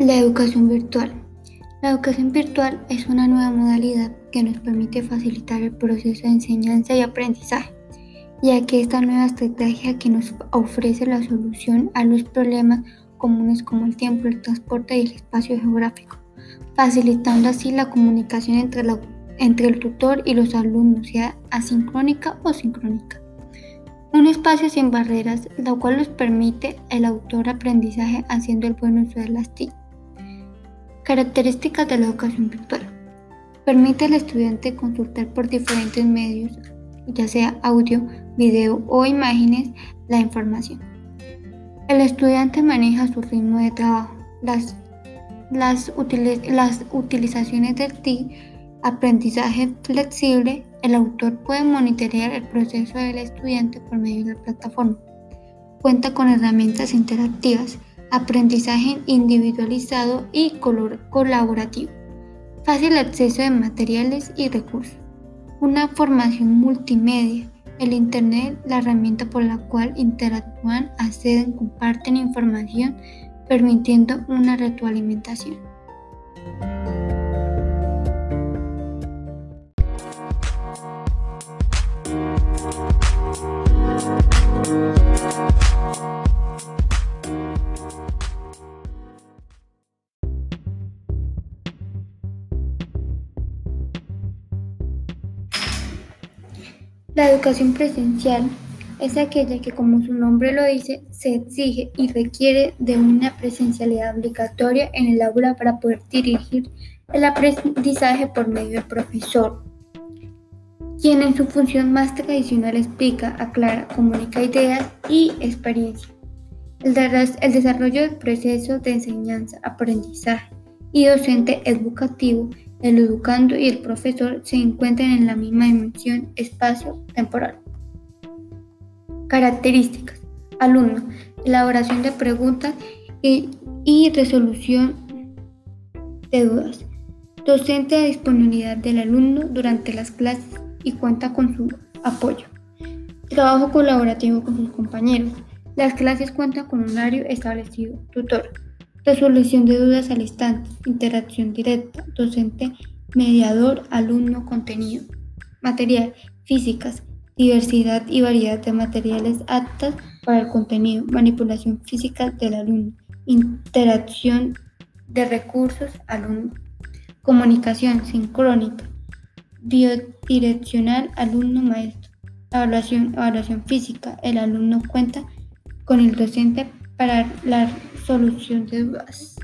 La educación virtual. La educación virtual es una nueva modalidad que nos permite facilitar el proceso de enseñanza y aprendizaje, ya que esta nueva estrategia que nos ofrece la solución a los problemas comunes como el tiempo, el transporte y el espacio geográfico, facilitando así la comunicación entre, entre el tutor y los alumnos, sea asincrónica o sincrónica. Un espacio sin barreras, lo cual nos permite el autor aprendizaje haciendo el buen uso de las TIC. Características de la educación virtual. Permite al estudiante consultar por diferentes medios, ya sea audio, video o imágenes, la información. El estudiante maneja su ritmo de trabajo. Las, utilizaciones del TIC, aprendizaje flexible, el autor puede monitorear el proceso del estudiante por medio de la plataforma. Cuenta con herramientas interactivas, aprendizaje individualizado y colaborativo, fácil acceso de materiales y recursos, una formación multimedia, el Internet, la herramienta por la cual interactúan, acceden, comparten información, permitiendo una retroalimentación. La educación presencial es aquella que, como su nombre lo dice, se exige y requiere de una presencialidad obligatoria en el aula para poder dirigir el aprendizaje por medio del profesor, quien en su función más tradicional explica, aclara, comunica ideas y experiencia. El, el desarrollo del proceso de enseñanza, aprendizaje y docente educativo el educando y el profesor se encuentran en la misma dimensión espacio-temporal. Características. Alumno. Elaboración de preguntas y, resolución de dudas. Docente a disponibilidad del alumno durante las clases y cuenta con su apoyo. Trabajo colaborativo con sus compañeros. Las clases cuentan con un horario establecido. Tutor. Resolución de dudas al instante, interacción directa, docente, mediador, alumno, contenido. Material, físicas, diversidad y variedad de materiales aptas para el contenido, manipulación física del alumno, interacción de recursos alumno, comunicación sincrónica, biodireccional alumno-maestro, evaluación, evaluación física, el alumno cuenta con el docente para la solución de dudas.